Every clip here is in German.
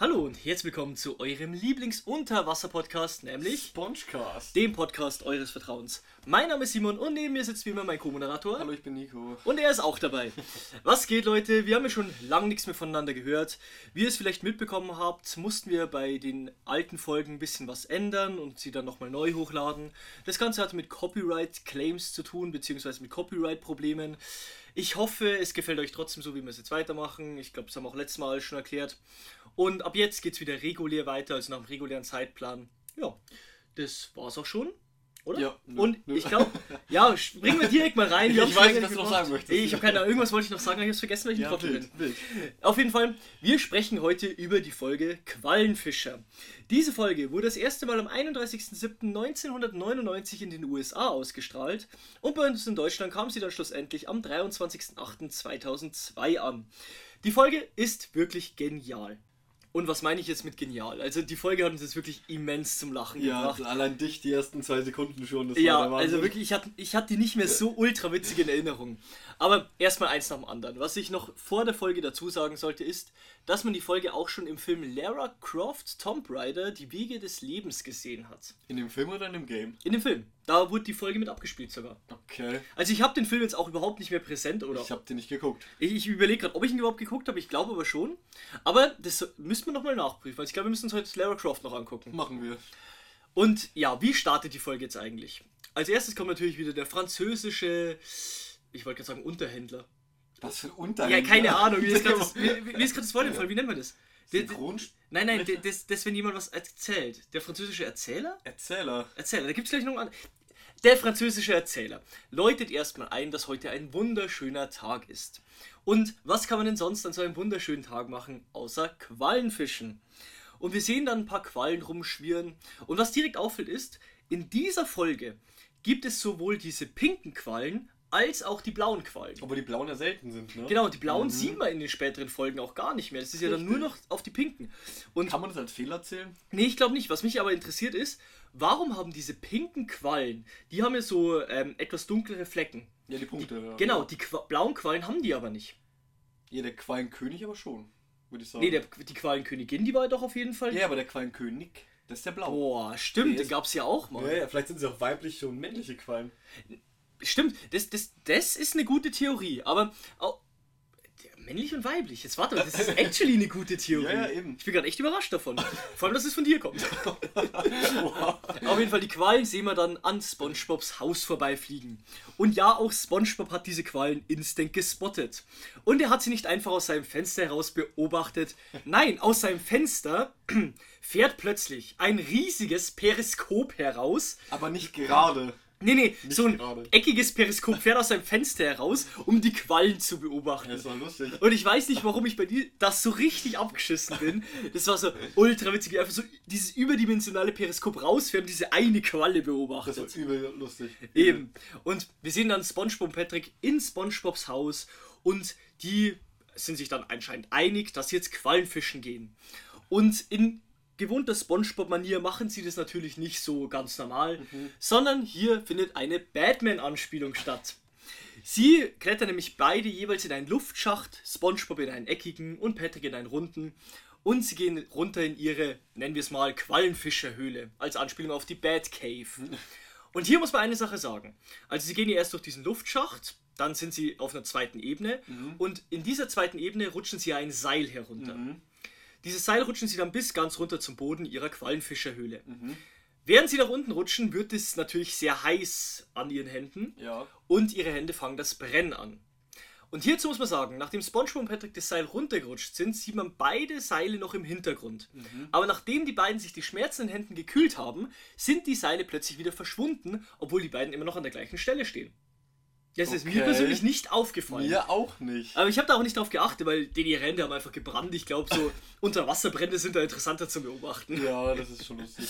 Hallo und herzlich willkommen zu eurem Lieblings-Unterwasser-Podcast, nämlich Spongecast. dem Podcast eures Vertrauens. Mein Name ist Simon und neben mir sitzt wie immer mein Co-Moderator. Hallo, ich bin Nico. Und er ist auch dabei. Was geht, Leute? Wir haben ja schon lange nichts mehr voneinander gehört. Wie ihr es vielleicht mitbekommen habt, mussten wir bei den alten Folgen ein bisschen was ändern und sie dann nochmal neu hochladen. Das Ganze hatte mit Copyright-Claims zu tun, beziehungsweise mit Copyright-Problemen. Ich hoffe, es gefällt euch trotzdem so, wie wir es jetzt weitermachen. Ich glaube, das haben wir auch letztes Mal schon erklärt. Und ab jetzt geht es wieder regulär weiter, also nach dem regulären Zeitplan. Ja, das war's auch schon. Oder? Ja, nö, Und nö. ich glaube, ja, springen wir direkt mal rein. Wir Ich weiß nicht, was du noch sagen möchtest. Ich habe keine Ahnung, irgendwas wollte ich noch sagen, aber ich habe es vergessen, weil ich ein Ja, Trottel bin. Auf jeden Fall, wir sprechen heute über die Folge Quallenfischer. Diese Folge wurde das erste Mal am 31.07.1999 in den USA ausgestrahlt und bei uns in Deutschland kam sie dann schlussendlich am 23.08.2002 an. Die Folge ist wirklich genial. Und was meine ich jetzt mit genial? Also die Folge hat uns jetzt wirklich immens zum Lachen Ja, gebracht. also allein dich die ersten zwei Sekunden schon. Das Ja, also wirklich, ich hatte, ich hatte die nicht mehr so ultra witzig in Erinnerung. Aber erstmal eins nach dem anderen. Was ich noch vor der Folge dazu sagen sollte, ist, dass man die Folge auch schon im Film Lara Croft Tomb Raider Die Wege des Lebens gesehen hat. In dem Film oder in dem Game? In dem Film. Da wurde die Folge mit abgespielt sogar. Okay. Also ich habe den Film jetzt auch überhaupt nicht mehr präsent, oder? Ich habe den nicht geguckt. Ich, ich überlege gerade, ob ich ihn überhaupt geguckt habe. Ich glaube aber schon. Aber das müssen wir nochmal nachprüfen. Also ich glaube, wir müssen uns heute Lara Croft noch angucken. Machen wir. Und ja, wie startet die Folge jetzt eigentlich? Als erstes kommt natürlich wieder der französische, ich wollte gerade sagen Unterhändler. Was für ein Unterhändler. Ja, keine Ahnung, wie ist gerade das, wie, wie ist das Wort entfallen? Wie nennt man das? Synchron Nein, nein, das, das, wenn jemand was erzählt. Der französische Erzähler? Erzähler. Erzähler, da gibt es gleich noch einen anderen. Der französische Erzähler läutet erstmal ein, dass heute ein wunderschöner Tag ist. Und was kann man denn sonst an so einem wunderschönen Tag machen, außer Quallenfischen? Und wir sehen dann ein paar Quallen rumschwirren. Und was direkt auffällt ist, in dieser Folge gibt es sowohl diese pinken Quallen als auch die blauen Quallen. Obwohl die blauen ja selten sind, ne? Genau, die blauen sieht man in den späteren Folgen auch gar nicht mehr. Das ist ja dann nur noch auf die pinken. Und Kann man das als Fehler zählen? Nee, ich glaube nicht. Was mich aber interessiert ist, warum haben diese pinken Quallen, die haben ja so ähm, etwas dunklere Flecken. Ja, die Punkte. ja. Genau, die Qua blauen Quallen haben die aber nicht. Ja, der Quallenkönig aber schon, würde ich sagen. Nee, der, die Quallenkönigin, die war doch auf jeden Fall. ja, aber der Quallenkönig, das ist der blaue. Boah, stimmt, Der den gab es ja auch mal. Ja, ja, vielleicht sind sie auch weibliche und männliche Quallen. Stimmt, das, das, das ist eine gute Theorie, aber auch, männlich und weiblich. Jetzt warte mal, das ist actually eine gute Theorie. Ja, ja. Ich bin gerade echt überrascht davon. Vor allem, dass es von dir kommt. Auf jeden Fall, die Quallen sehen wir dann an SpongeBobs Haus vorbeifliegen. Und ja, auch SpongeBob hat diese Quallen instant gespottet. Und er hat sie nicht einfach aus seinem Fenster heraus beobachtet. Nein, aus seinem Fenster fährt plötzlich ein riesiges Periskop heraus. Aber nicht gerade. Nee, nee, so ein gerade. eckiges Periskop fährt aus seinem Fenster heraus, um die Quallen zu beobachten. Das doch lustig. Und ich weiß nicht, warum ich bei dir das so richtig abgeschissen bin. Das war so ultra witzig, einfach so dieses überdimensionale Periskop rausfährt und diese eine Qualle Das beobachtet. ist übel lustig. Eben. Und wir sehen dann SpongeBob und Patrick in SpongeBobs Haus und die sind sich dann anscheinend einig, dass sie jetzt Quallenfischen gehen. Und in gewohnter SpongeBob-Manier machen sie das natürlich nicht so ganz normal, sondern hier findet eine Batman-Anspielung statt. Sie klettern nämlich beide jeweils in einen Luftschacht, SpongeBob in einen eckigen und Patrick in einen runden. Und sie gehen runter in ihre, nennen wir es mal, Quallenfischerhöhle, als Anspielung auf die Batcave. Und hier muss man eine Sache sagen. Also sie gehen ja erst durch diesen Luftschacht, dann sind sie auf einer zweiten Ebene und in dieser zweiten Ebene rutschen sie ein Seil herunter. Dieses Seil rutschen sie dann bis ganz runter zum Boden ihrer Quallenfischerhöhle. Während sie nach unten rutschen, wird es natürlich sehr heiß an ihren Händen Ja. und ihre Hände fangen das Brennen an. Und hierzu muss man sagen, nachdem SpongeBob und Patrick das Seil runtergerutscht sind, sieht man beide Seile noch im Hintergrund. Aber nachdem die beiden sich die Schmerzen in den Händen gekühlt haben, sind die Seile plötzlich wieder verschwunden, obwohl die beiden immer noch an der gleichen Stelle stehen. Das ist mir Okay. persönlich nicht aufgefallen. Mir auch nicht. Aber ich habe da auch nicht drauf geachtet, weil die ihre Hände haben einfach gebrannt. Ich glaube, so Unterwasserbrände sind da interessanter zu beobachten. Ja, das ist schon lustig.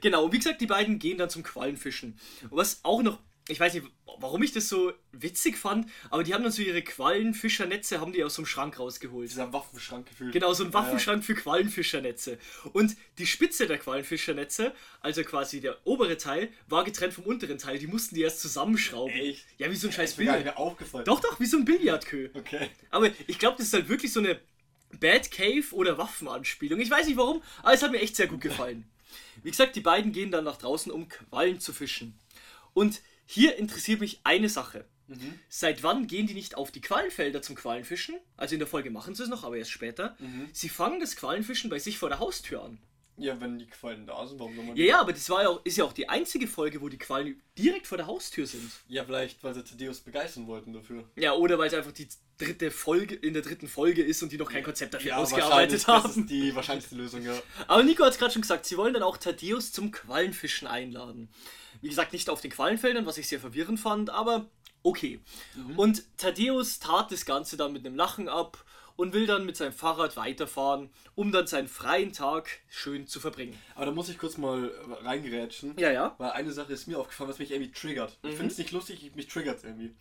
Genau, und wie gesagt, die beiden gehen dann zum Quallenfischen. Und was auch noch, ich weiß nicht, warum ich das so witzig fand, aber die haben dann so ihre Quallenfischernetze, haben die aus so einem Schrank rausgeholt. Dieser Waffenschrank gefühlt. Genau, so ein Waffenschrank für Quallenfischernetze. Und die Spitze der Quallenfischernetze, also quasi der obere Teil, war getrennt vom unteren Teil. Die mussten die erst zusammenschrauben. Echt? Ja, wie so ein scheiß mir gar nicht Billard. mehr aufgefallen. Doch, doch, wie so ein Billardkö. Okay. Aber ich glaube, das ist halt wirklich so eine Bad Cave oder Waffenanspielung. Ich weiß nicht warum, aber es hat mir echt sehr gut gefallen. Wie gesagt, die beiden gehen dann nach draußen, um Quallen zu fischen. Und hier interessiert mich eine Sache. Seit wann gehen die nicht auf die Quallenfelder zum Quallenfischen? Also in der Folge machen sie es noch, aber erst später. Sie fangen das Quallenfischen bei sich vor der Haustür an. Ja, wenn die Quallen da sind, warum soll man Ja, ja, aber das war ja auch, ist ja auch die einzige Folge, wo die Quallen direkt vor der Haustür sind. Ja, vielleicht, weil sie Thaddeus begeistern wollten dafür. Ja, oder weil es einfach die dritte Folge in der dritten Folge ist und die noch kein Konzept dafür ausgearbeitet wahrscheinlich, haben. Das ist die wahrscheinlichste Lösung, ja. Aber Nico hat es gerade schon gesagt, sie wollen dann auch Thaddeus zum Quallenfischen einladen. Wie gesagt, nicht auf den Quallenfeldern, was ich sehr verwirrend fand, aber okay. Und Thaddeus tat das Ganze dann mit einem Lachen ab und will dann mit seinem Fahrrad weiterfahren, um dann seinen freien Tag schön zu verbringen. Aber da muss ich kurz mal reingerätschen. Ja, ja. Weil eine Sache ist mir aufgefallen, was mich irgendwie triggert. Mhm. Ich finde es nicht lustig, mich triggert es irgendwie.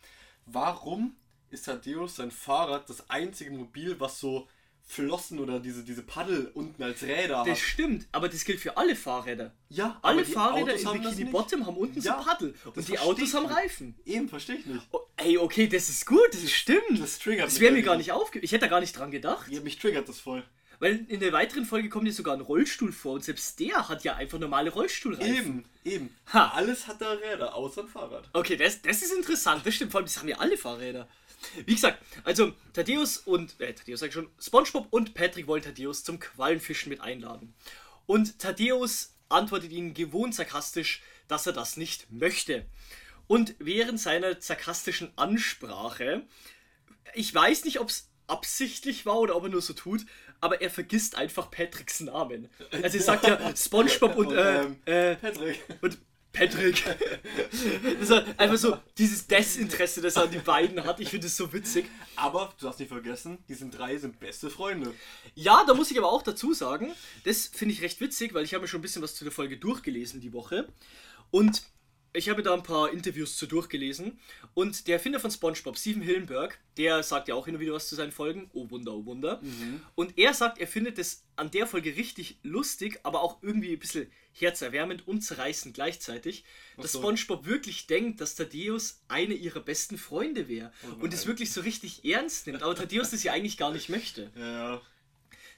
Warum ist Thaddeus sein Fahrrad das einzige Mobil, was so Flossen oder diese, diese Paddel unten als Räder Das hat? stimmt, aber das gilt für alle Fahrräder. Ja, Alle Fahrräder Autos in haben das Bikini. Bottom haben unten Ja, so Paddel das und die Autos haben. Reifen. Eben, verstehe ich nicht. Oh, ey, okay, das ist gut, das stimmt. Das triggert Das wäre mir gar nicht aufge... Ich hätte da gar nicht dran gedacht. Ja, mich triggert das voll. Weil in der weiteren Folge kommt ja sogar ein Rollstuhl vor und selbst der hat ja einfach normale Rollstuhlreifen. Eben, eben. Ha. Alles hat da Räder, außer ein Fahrrad. Okay, das, das ist interessant, das stimmt. Vor allem, das haben ja alle Fahrräder. Wie gesagt, also Thaddeus und, äh, Thaddeus sag ich schon, Spongebob und Patrick wollen Thaddeus zum Quallenfischen mit einladen. Und Thaddeus antwortet ihnen gewohnt sarkastisch, dass er das nicht möchte. Und während seiner sarkastischen Ansprache, ich weiß nicht, ob es absichtlich war oder ob er nur so tut, aber er vergisst einfach Patricks Namen. Also er sagt ja Spongebob und, äh, ähm, äh, Patrick. und Patrick. das ist einfach so dieses Desinteresse, das er an die beiden hat. Ich finde es so witzig. Aber du darfst nicht vergessen, die sind drei sind beste Freunde. Ja, da muss ich aber auch dazu sagen, das finde ich recht witzig, weil ich habe mir schon ein bisschen was zu der Folge durchgelesen die Woche. Und ich habe da ein paar Interviews zu durchgelesen. Und der Erfinder von SpongeBob, Steven Hillenberg, der sagt ja auch immer wieder was zu seinen Folgen. Oh Wunder, oh Wunder. Und er sagt, er findet es an der Folge richtig lustig, aber auch irgendwie ein bisschen herzerwärmend und zerreißend gleichzeitig, dass so. SpongeBob wirklich denkt, dass Thaddeus eine ihrer besten Freunde wäre. und es wirklich so richtig ernst nimmt. Aber Thaddeus das ja eigentlich gar nicht möchte. Ja.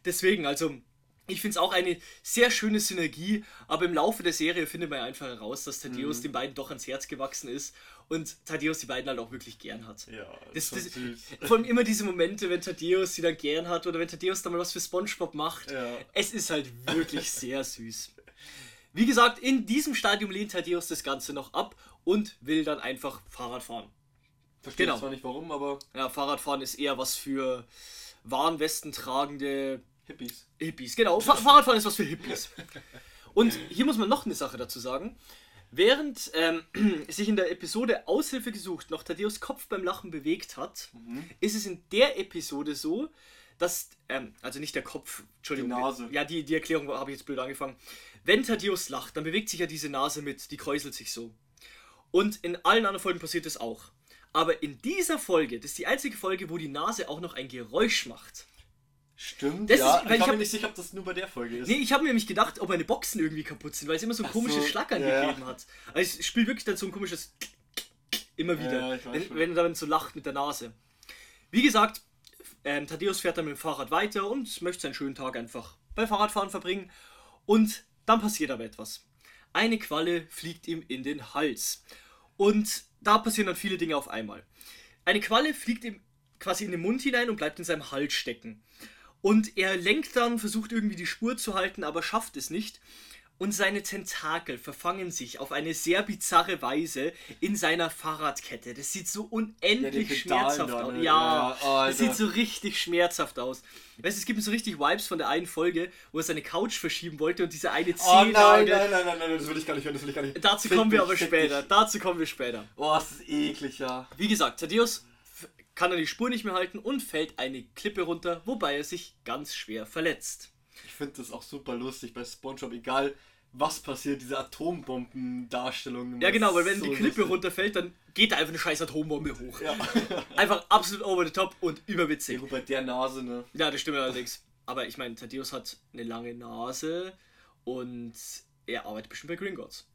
Deswegen, also, ich finde es auch eine sehr schöne Synergie, aber im Laufe der Serie findet man ja einfach heraus, dass Thaddeus Mhm. den beiden doch ans Herz gewachsen ist und Thaddeus die beiden halt auch wirklich gern hat. Ja, Das, das vor allem immer diese Momente, wenn Thaddeus sie dann gern hat oder wenn Thaddeus dann mal was für Spongebob macht. Ja. Es ist halt wirklich sehr süß. Wie gesagt, in diesem Stadium lehnt Thaddeus das Ganze noch ab und will dann einfach Fahrrad fahren. Verstehe Genau. zwar nicht warum, aber Ja, Fahrradfahren ist eher was für Warnwesten tragende Hippies. Hippies, genau. Fa Fahrradfahren ist was für Hippies. Und hier muss man noch eine Sache dazu sagen. Während ähm, sich in der Episode Aushilfe gesucht noch Thaddeus Kopf beim Lachen bewegt hat, ist es in der Episode so, dass, ähm, also nicht der Kopf, Entschuldigung. Die Nase. Ja, die, die Erklärung habe ich jetzt blöd angefangen. Wenn Thaddeus lacht, dann bewegt sich ja diese Nase mit, die kräuselt sich so. Und in allen anderen Folgen passiert das auch. Aber in dieser Folge, das ist die einzige Folge, wo die Nase auch noch ein Geräusch macht. Stimmt, Das ja. ist- weil ich ich bin mir nicht sicher, ob das nur bei der Folge ist. Nee, ich habe mir nämlich gedacht, ob meine Boxen irgendwie kaputt sind, weil es immer so ein Ach komisches so, Schlackern ja. gegeben hat. Also es spielt wirklich dann so ein komisches immer wieder, Ja, wenn, wenn er dann so lacht mit der Nase. Wie gesagt, ähm, Thaddeus fährt dann mit dem Fahrrad weiter und möchte seinen schönen Tag einfach bei Fahrradfahren verbringen. Und dann passiert aber etwas. Eine Qualle fliegt ihm in den Hals. Und da passieren dann viele Dinge auf einmal. Eine Qualle fliegt ihm quasi in den Mund hinein und bleibt in seinem Hals stecken. Und er lenkt dann, versucht irgendwie die Spur zu halten, aber schafft es nicht. Und seine Tentakel verfangen sich auf eine sehr bizarre Weise in seiner Fahrradkette. Das sieht so unendlich Ja, schmerzhaft aus. ne? Ja, Ja, oh, das sieht so richtig schmerzhaft aus. Weißt du, es gibt so richtig Vibes von der einen Folge, wo er seine Couch verschieben wollte und diese eine Oh nein, Zehennagel. nein, nein, nein, nein, das will ich gar nicht hören, das will ich gar nicht. Dazu Fick kommen wir aber später. Dazu kommen wir später. Boah, das ist eklig, ja. Wie gesagt, Thaddeus kann er die Spur nicht mehr halten und fällt eine Klippe runter, wobei er sich ganz schwer verletzt. Ich finde das auch super lustig bei Spongebob, egal was passiert, diese Atombomben-Darstellungen. Ja, genau, weil wenn so die Klippe lustig. runterfällt, dann geht da einfach eine scheiß Atombombe hoch. Ja. Einfach absolut over the top und ja, überwitzig. gut, bei der Nase, ne? Ja, das stimmt allerdings. Aber ich meine, Thaddeus hat eine lange Nase und er arbeitet bestimmt bei Gringotts.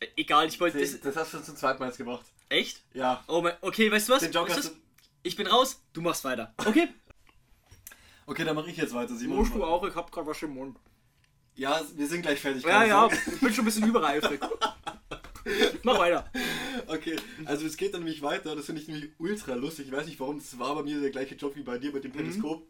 Äh, Egal, ich wollte Das, das. hast du zum zweiten Mal jetzt gemacht. Echt? Ja. Oh mein, okay, weißt du was? Den Joke Weißt du was? Ich bin raus, du machst weiter. Okay? Okay, dann mache ich jetzt weiter, Simon. Musst du auch, ich hab grad was im Mund. Ja, wir sind gleich fertig. Ja, ja, Sorge. ich bin schon ein bisschen übereifrig. Mach weiter. Okay, also es geht dann nämlich weiter, das finde ich nämlich ultra lustig. Ich weiß nicht warum, das war bei mir der gleiche Job wie bei dir mit dem Periskop.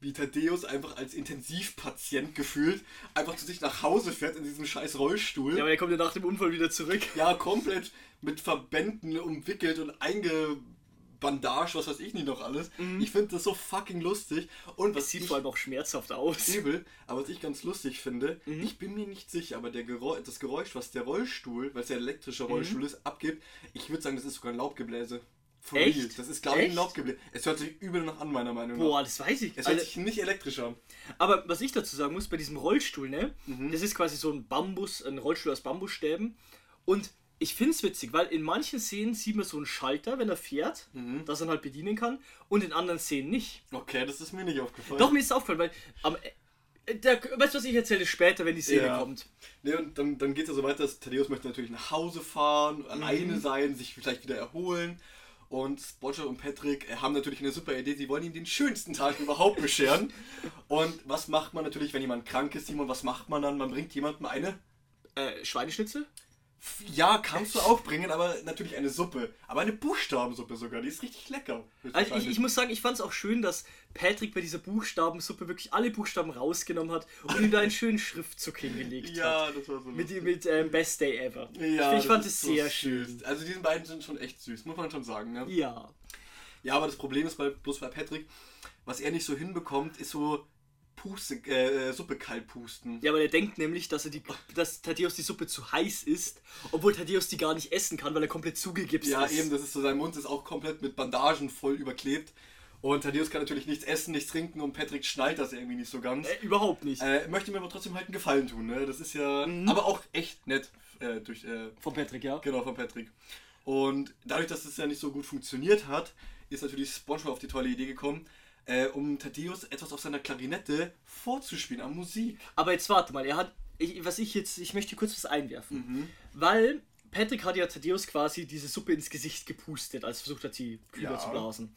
Wie Thaddeus einfach als Intensivpatient gefühlt einfach zu sich nach Hause fährt in diesem scheiß Rollstuhl. Ja, aber der kommt ja nach dem Unfall wieder zurück. Ja, komplett mit Verbänden umwickelt und eingebandaged, was weiß ich nicht noch alles. Ich finde das so fucking lustig. Und was Das sieht ich vor allem auch schmerzhaft aus. übel, aber was ich ganz lustig finde, ich bin mir nicht sicher, aber der Geräusch, das Geräusch, was der Rollstuhl, weil es ja elektrischer Rollstuhl ist, abgibt, ich würde sagen, das ist sogar ein Laubgebläse. For Echt? real. Das ist, glaube ich, ein Echt? Laubgebläse. Es hört sich übel noch an, meiner Meinung nach. Boah, das weiß ich. Es hört Also, sich nicht elektrisch an. aber was ich dazu sagen muss, bei diesem Rollstuhl, ne? Mhm. Das ist quasi so ein Bambus, ein Rollstuhl aus Bambusstäben. Und ich finde es witzig, weil in manchen Szenen sieht man so einen Schalter, wenn er fährt, Mhm. dass er halt bedienen kann. Und in anderen Szenen nicht. Okay, das ist mir nicht aufgefallen. Doch, mir ist es aufgefallen, weil am, äh, der, weißt du, was ich erzähle später, wenn die Szene Ja. kommt. Ne, und dann, dann geht es ja so weiter, dass Thaddeus möchte natürlich nach Hause fahren, alleine Mhm. sein, sich vielleicht wieder erholen. Und Spotcher und Patrick äh, haben natürlich eine super Idee, sie wollen ihm den schönsten Tag überhaupt bescheren. Und was macht man natürlich, wenn jemand krank ist, Simon, was macht man dann? Man bringt jemandem eine Äh, Schweineschnitzel? Ja, kannst du auch bringen, aber natürlich eine Suppe. Aber eine Buchstabensuppe sogar, die ist richtig lecker. Also ich, ich muss sagen, ich fand es auch schön, dass Patrick bei dieser Buchstabensuppe wirklich alle Buchstaben rausgenommen hat und ihm da einen schönen Schriftzug hingelegt hat. ja, das war so Mit, mit ähm, Best Day Ever. ja, ich, ich fand es so sehr süß. schön. Also die beiden sind schon echt süß, muss man schon sagen. Ne? Ja. Ja, aber das Problem ist bei, bloß bei Patrick, was er nicht so hinbekommt, ist so Puste, äh, Suppe kalt pusten. Ja, aber der denkt nämlich, dass er die, dass Thaddeus die Suppe zu heiß ist, obwohl Thaddeus die gar nicht essen kann, weil er komplett zugegipst Ja, ist. eben, das ist so, sein Mund ist auch komplett mit Bandagen voll überklebt. Und Thaddeus kann natürlich nichts essen, nichts trinken und Patrick schnallt das irgendwie nicht so ganz. Äh, überhaupt nicht. Äh, möchte mir aber trotzdem halt einen Gefallen tun, ne? Das ist ja. Mhm. Aber auch echt nett äh, durch. Äh, Von Patrick, ja. genau, von Patrick. Und dadurch, dass es ja nicht so gut funktioniert hat, ist natürlich SpongeBob auf die tolle Idee gekommen, äh, um Thaddeus etwas auf seiner Klarinette vorzuspielen an Musik. Aber jetzt warte mal, er hat. Ich, was ich jetzt. Ich möchte kurz was einwerfen. Mhm. Weil Patrick hat ja Thaddeus quasi diese Suppe ins Gesicht gepustet, als er versucht hat, sie kühler Ja. zu blasen.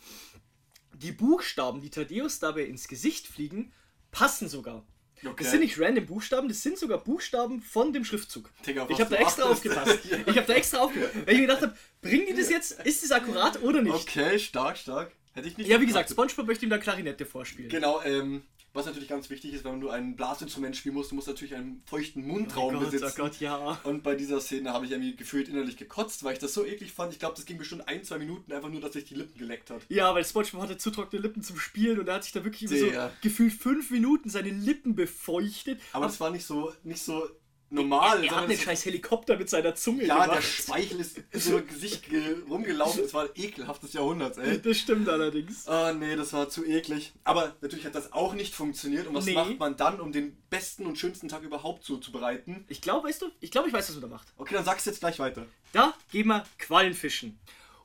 Die Buchstaben, die Thaddeus dabei ins Gesicht fliegen, passen sogar. Okay. Das sind nicht random Buchstaben, das sind sogar Buchstaben von dem Schriftzug. Digga, ich habe da du extra achtest. aufgepasst. Ja. Ich habe da extra aufgepasst. Weil ich mir gedacht habe, bringen die das jetzt? Ist das akkurat oder nicht? Okay, stark, stark. Hätte ich nicht. Ja, wie gesagt. SpongeBob möchte ihm da Klarinette vorspielen. Genau, ähm, was natürlich ganz wichtig ist, wenn du ein Blasinstrument spielen musst, du musst natürlich einen feuchten oh Mundraum Gott, besitzen. oh Gott, ja. Und bei dieser Szene habe ich irgendwie gefühlt innerlich gekotzt, weil ich das so eklig fand. Ich glaube, das ging bestimmt ein, zwei Minuten einfach nur, dass sich die Lippen geleckt hat. Ja, weil SpongeBob hatte zu trockene Lippen zum Spielen und er hat sich da wirklich so gefühlt fünf Minuten seine Lippen befeuchtet. Aber das war nicht so, nicht so normal. er, er hat es- scheiß Helikopter mit seiner Zunge Ja, der gemacht. Speichel ist so im Gesicht ge- rumgelaufen. Es war ein ekelhaftes Jahrhundert, ey. Das stimmt allerdings. Ah, nee, das war zu eklig. Aber natürlich hat das auch nicht funktioniert. Und was Nee. macht man dann, um den besten und schönsten Tag überhaupt zuzubereiten? Ich glaube, weißt du, ich glaube, ich weiß, was man da macht. Okay, dann sagst du jetzt gleich weiter. Da gehen wir Quallenfischen.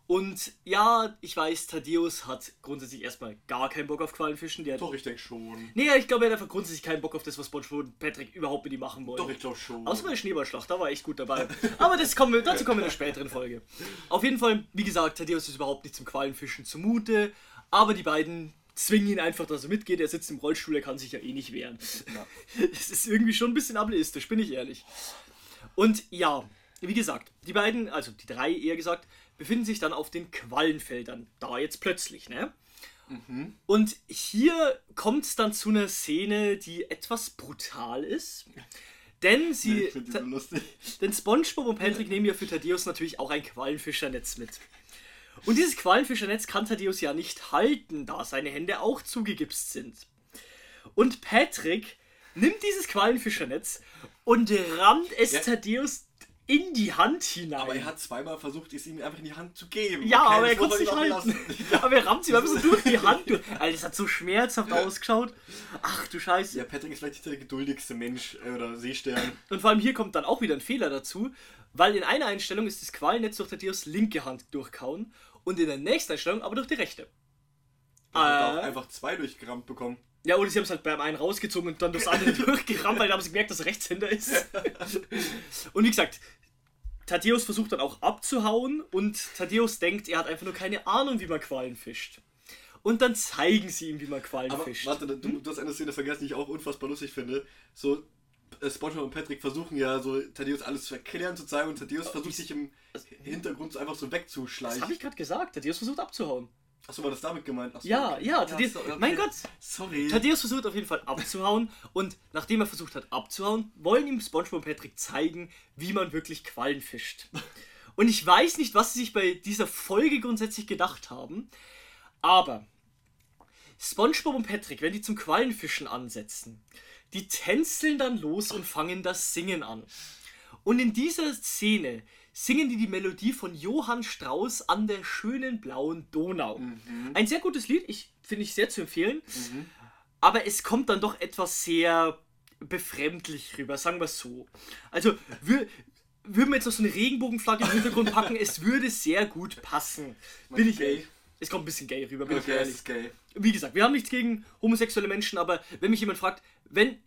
Und ja, ich weiß, Thaddeus hat grundsätzlich erstmal gar keinen Bock auf Quallenfischen. Der Doch, ich denke schon. Nee, ich glaube, er hat einfach grundsätzlich keinen Bock auf das, was SpongeBob und Patrick überhaupt mit ihm machen wollen. Doch, ich glaube schon. Außer bei der Schneeballschlacht, da war ich gut dabei. Aber das kommen wir, dazu kommen wir in einer späteren Folge. Auf jeden Fall, wie gesagt, Thaddeus ist überhaupt nicht zum Quallenfischen zumute, aber die beiden zwingen ihn einfach, dass er mitgeht. Er sitzt im Rollstuhl, er kann sich ja eh nicht wehren. Ja. Es ist irgendwie schon ein bisschen ableistisch, bin ich ehrlich. Und ja, wie gesagt, die beiden, also die drei eher gesagt, befinden sich dann auf den Quallenfeldern. Da jetzt plötzlich, ne? Und hier kommt es dann zu einer Szene, die etwas brutal ist. Denn sie. so lustig. Denn SpongeBob und Patrick nehmen ja für Thaddeus natürlich auch ein Quallenfischernetz mit. Und dieses Quallenfischernetz kann Thaddeus ja nicht halten, da seine Hände auch zugegipst sind. Und Patrick nimmt dieses Quallenfischernetz und rammt es Ja. Thaddeus in die Hand hinein. Aber er hat zweimal versucht, es ihm einfach in die Hand zu geben. ja, Okay, aber er konnte es nicht halten. lassen. Aber er rammt sie mal ein bisschen durch die Hand. durch. Alter, das hat so schmerzhaft ausgeschaut. Ach du Scheiße. Ja, Patrick ist vielleicht nicht der geduldigste Mensch äh, oder Seestern. Und vor allem hier kommt dann auch wieder ein Fehler dazu, weil in einer Einstellung ist das Qualnetz durch Thaddeus linke Hand durchkauen und in der nächsten Einstellung aber durch die rechte. Er hat Äh. auch einfach zwei durchgerammt bekommen. Ja, oder sie haben es halt beim einen rausgezogen und dann das andere durchgerammt, weil da haben sie gemerkt, dass er Rechtshänder ist. und wie gesagt, Thaddeus versucht dann auch abzuhauen und Thaddeus denkt, er hat einfach nur keine Ahnung, wie man Quallen fischt. und dann zeigen sie ihm, wie man Quallen Aber fischt. warte, du, du hast eine Szene vergessen, die ich auch unfassbar lustig finde. So, äh, SpongeBob und Patrick versuchen ja so Thaddeus alles zu erklären, zu zeigen und Thaddeus versucht sich im Hintergrund so einfach so Das wegzuschleichen. habe ich gerade gesagt. Thaddeus versucht abzuhauen. Achso, war das damit gemeint? Achso, Ja, okay. ja, Thaddeus, so, okay. mein Gott. Sorry. Thaddeus versucht auf jeden Fall abzuhauen und nachdem er versucht hat abzuhauen, wollen ihm SpongeBob und Patrick zeigen, wie man wirklich Quallen fischt. Und ich weiß nicht, was sie sich bei dieser Folge grundsätzlich gedacht haben, aber SpongeBob und Patrick, wenn die zum Quallenfischen ansetzen, die tänzeln dann los und fangen das Singen an. Und in dieser Szene singen die die Melodie von Johann Strauss an der schönen blauen Donau. Ein sehr gutes Lied, ich finde ich sehr zu empfehlen. Aber es kommt dann doch etwas sehr befremdlich rüber, sagen wir es so. Also, wir, würden wir jetzt noch so eine Regenbogenflagge im Hintergrund packen, es würde sehr gut passen. Bin ich gay? ehrlich. Es kommt ein bisschen gay rüber, bin ich Okay, es ehrlich. ist gay. Wie gesagt, wir haben nichts gegen homosexuelle Menschen, aber wenn mich jemand fragt, wenn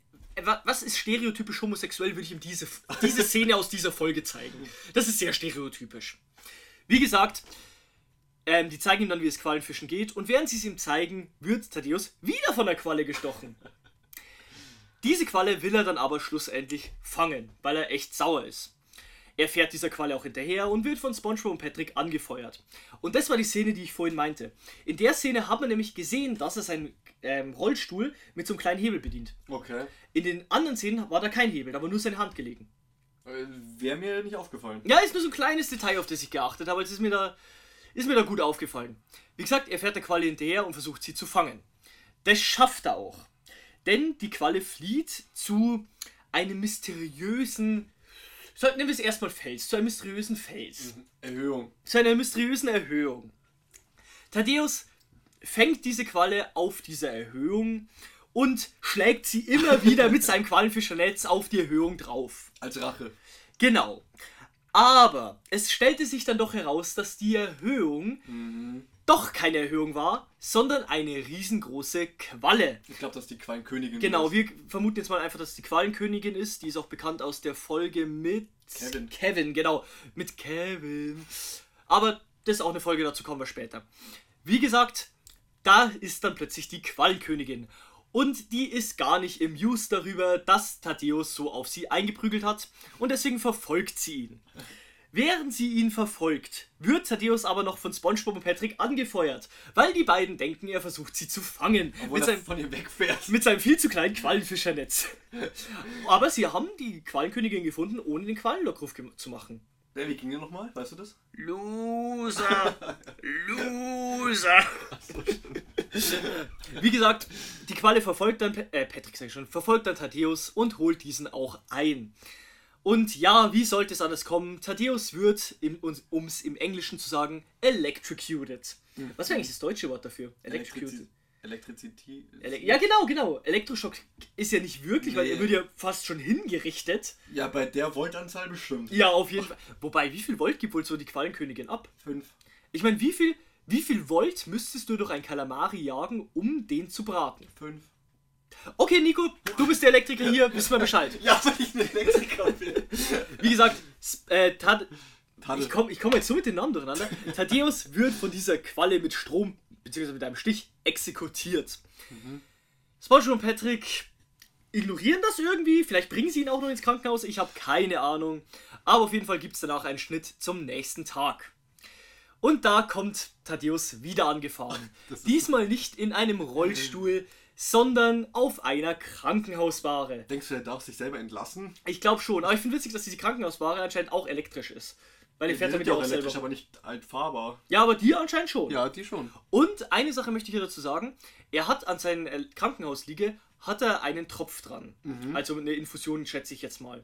was ist stereotypisch homosexuell, würde ich ihm diese, diese Szene aus dieser Folge zeigen. Das ist sehr stereotypisch. Wie gesagt, ähm, die zeigen ihm dann, wie es Quallenfischen geht. Und während sie es ihm zeigen, wird Thaddeus wieder von der Qualle gestochen. Diese Qualle will er dann aber schlussendlich fangen, weil er echt sauer ist. Er fährt dieser Qualle auch hinterher und wird von SpongeBob und Patrick angefeuert. Und das war die Szene, die ich vorhin meinte. In der Szene hat man nämlich gesehen, dass er seinen ähm, Rollstuhl mit so einem kleinen Hebel bedient. Okay. In den anderen Szenen war da kein Hebel, da war nur seine Hand gelegen. Äh, Wäre mir nicht aufgefallen. Ja, ist nur so ein kleines Detail, auf das ich geachtet habe, aber es ist mir da, ist mir da gut aufgefallen. Wie gesagt, er fährt der Qualle hinterher und versucht sie zu fangen. Das schafft er auch. Denn die Qualle flieht zu einem mysteriösen, so, nennen wir es erstmal Fels, zu einem mysteriösen Fels. Erhöhung. Zu einer mysteriösen Erhöhung. Thaddeus fängt diese Qualle auf dieser Erhöhung und schlägt sie immer wieder mit seinem Quallenfischernetz auf die Erhöhung drauf. Als Rache. Genau. Aber es stellte sich dann doch heraus, dass die Erhöhung doch keine Erhöhung war, sondern eine riesengroße Qualle. Ich glaube, das ist die Quallenkönigin. Genau, wir vermuten jetzt mal einfach, dass die Quallenkönigin ist. Die ist auch bekannt aus der Folge mit Kevin. Kevin, genau. Mit Kevin. Aber das ist auch eine Folge, dazu kommen wir später. Wie gesagt, da ist dann plötzlich die Quallenkönigin. Und die ist gar nicht amused darüber, dass Thaddeus so auf sie eingeprügelt hat. Und deswegen verfolgt sie ihn. Während sie ihn verfolgt, wird Thaddeus aber noch von SpongeBob und Patrick angefeuert, weil die beiden denken, er versucht sie zu fangen. Obwohl Mit er seinem, von ihr wegfährt. mit seinem viel zu kleinen Quallenfischernetz. Aber sie haben die Quallenkönigin gefunden, ohne den Quallenlockruf gem- zu machen. Ja, wie ging der nochmal? Weißt du das? Loser! Loser! Wie gesagt, die Qualle verfolgt dann, äh, Patrick sag ich schon, verfolgt dann Thaddeus und holt diesen auch ein. Und ja, wie sollte es anders kommen? Thaddeus wird, um es im Englischen zu sagen, electrocuted. Was wäre eigentlich das deutsche Wort dafür? Electrocuted. Elektrizität. Ele ja, genau, genau. Elektroschock ist ja nicht wirklich, weil Nee. er wird ja fast schon hingerichtet. Ja, bei der Voltanzahl bestimmt. Ja, auf jeden Fall. Wobei, wie viel Volt gibt wohl so die Quallenkönigin ab? Fünf. Ich meine, wie viel, wie viel Volt müsstest du durch ein Kalamari jagen, um den zu braten? Fünf. Okay, Nico, du bist der Elektriker hier, wissen wir Bescheid. Ja, weil ich ein Elektriker bin. Wie gesagt, äh, Tad Tadde. ich komme ich komm jetzt so mit den Namen durcheinander. Thaddeus wird von dieser Qualle mit Strom, beziehungsweise mit einem Stich, exekutiert. SpongeBob und Patrick ignorieren das irgendwie. Vielleicht bringen sie ihn auch noch ins Krankenhaus. Ich habe keine Ahnung. Aber auf jeden Fall gibt es danach einen Schnitt zum nächsten Tag. Und da kommt Thaddeus wieder angefahren. Diesmal nicht in einem Rollstuhl, sondern auf einer Krankenhausware. Denkst du, er darf sich selber entlassen? Ich glaube schon, aber ich finde witzig, dass diese Krankenhausware anscheinend auch elektrisch ist. Weil Die fährt sind damit ja auch elektrisch, selber. aber nicht altfahrbar. Ja, aber die anscheinend schon. Ja, die schon. Und eine Sache möchte ich hier dazu sagen. Er hat an seinen äh, Krankenhausliege hat er einen Tropf dran. Also eine Infusion, schätze ich jetzt mal.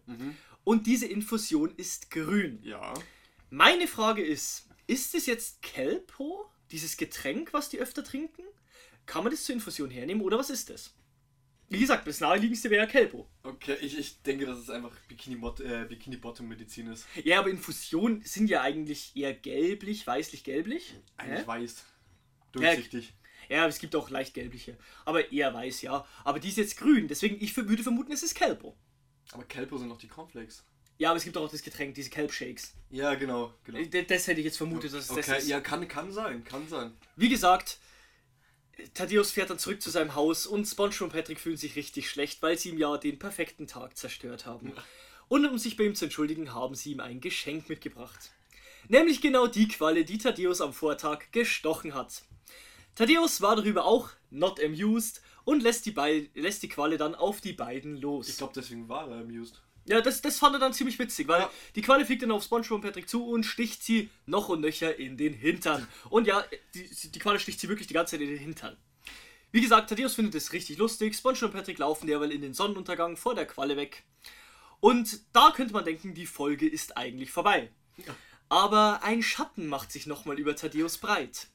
Und diese Infusion ist grün. Ja. Meine Frage ist, ist es jetzt Kelpo, dieses Getränk, was die öfter trinken? Kann man das zur Infusion hernehmen oder was ist das? Wie gesagt, das naheliegendste wäre ja Kelpo. Okay, ich, ich denke, dass es einfach Bikini-Bottom äh, Bikini Medizin ist. Ja, aber Infusionen sind ja eigentlich eher gelblich, weißlich-gelblich. Eigentlich Hä? weiß. Durchsichtig. Ja, es gibt auch leicht gelbliche. Aber eher weiß, ja. Aber die ist jetzt grün, deswegen ich würde vermuten, es ist Kelpo. Aber Kelpo sind noch die Cornflakes. Ja, aber es gibt auch das Getränk, diese Kelp-Shakes. Ja, genau. genau. Äh, Das hätte ich jetzt vermutet, dass es das Okay, ist. ja, kann, kann sein, kann sein. Wie gesagt, Thaddeus fährt dann zurück zu seinem Haus und SpongeBob und Patrick fühlen sich richtig schlecht, weil sie ihm ja den perfekten Tag zerstört haben. Und um sich bei ihm zu entschuldigen, haben sie ihm ein Geschenk mitgebracht. Nämlich genau die Qualle, die Thaddeus am Vortag gestochen hat. Thaddeus war darüber auch not amused und lässt die, Be lässt die Qualle dann auf die beiden los. Ich glaube, deswegen war er amused. Ja, das, das fand er dann ziemlich witzig, weil Ja. die Qualle fliegt dann auf SpongeBob und Patrick zu und sticht sie noch und nöcher in den Hintern. Und ja, die, die Qualle sticht sie wirklich die ganze Zeit in den Hintern. Wie gesagt, Thaddeus findet es richtig lustig. SpongeBob und Patrick laufen derweil in den Sonnenuntergang vor der Qualle weg. Und da könnte man denken, die Folge ist eigentlich vorbei. Aber ein Schatten macht sich nochmal über Thaddeus breit.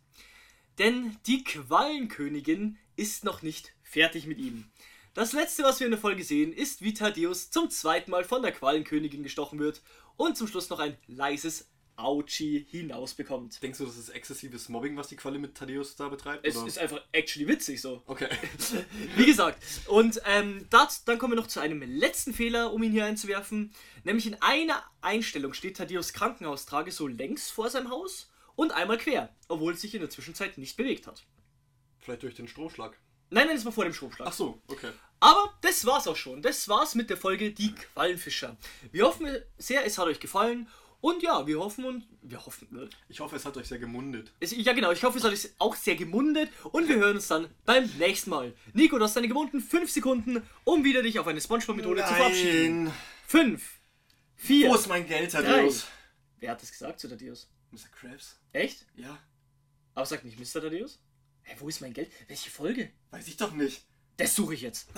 Denn die Quallenkönigin ist noch nicht fertig mit ihm. Das letzte, was wir in der Folge sehen, ist, wie Thaddeus zum zweiten Mal von der Quallenkönigin gestochen wird und zum Schluss noch ein leises Auchi hinausbekommt. Denkst du, das ist exzessives Mobbing, was die Qualle mit Thaddeus da betreibt? Es oder? ist einfach actually witzig so. okay. Wie gesagt, und ähm, das, dann kommen wir noch zu einem letzten Fehler, um ihn hier einzuwerfen. Nämlich in einer Einstellung steht Thaddeus Krankenhaustrage so längs vor seinem Haus und einmal quer, obwohl es sich in der Zwischenzeit nicht bewegt hat. Vielleicht durch den Stromschlag. Nein, nein, das war vor dem Stromschlag. Ach so, okay. Aber das war's auch schon. Das war's mit der Folge Die Quallenfischer. Wir hoffen sehr, es hat euch gefallen. Und ja, wir hoffen und wir hoffen. ne? Ich hoffe, es hat euch sehr gemundet. Es, ja, genau. Ich hoffe, es hat euch auch sehr gemundet. Und wir hören uns dann beim nächsten Mal. Nico, du hast deine gewohnten 5 Sekunden, um wieder dich auf eine Spongebob-Methode zu verabschieden. 5, 4, Wo ist mein Geld, Thaddeus? Wer hat das gesagt zu Thaddeus? Mr. Krabs? Echt? Ja, Aber sagt nicht Mr. Thaddeus? Hä, wo ist mein Geld? Welche Folge? weiß ich doch nicht. Das suche ich jetzt.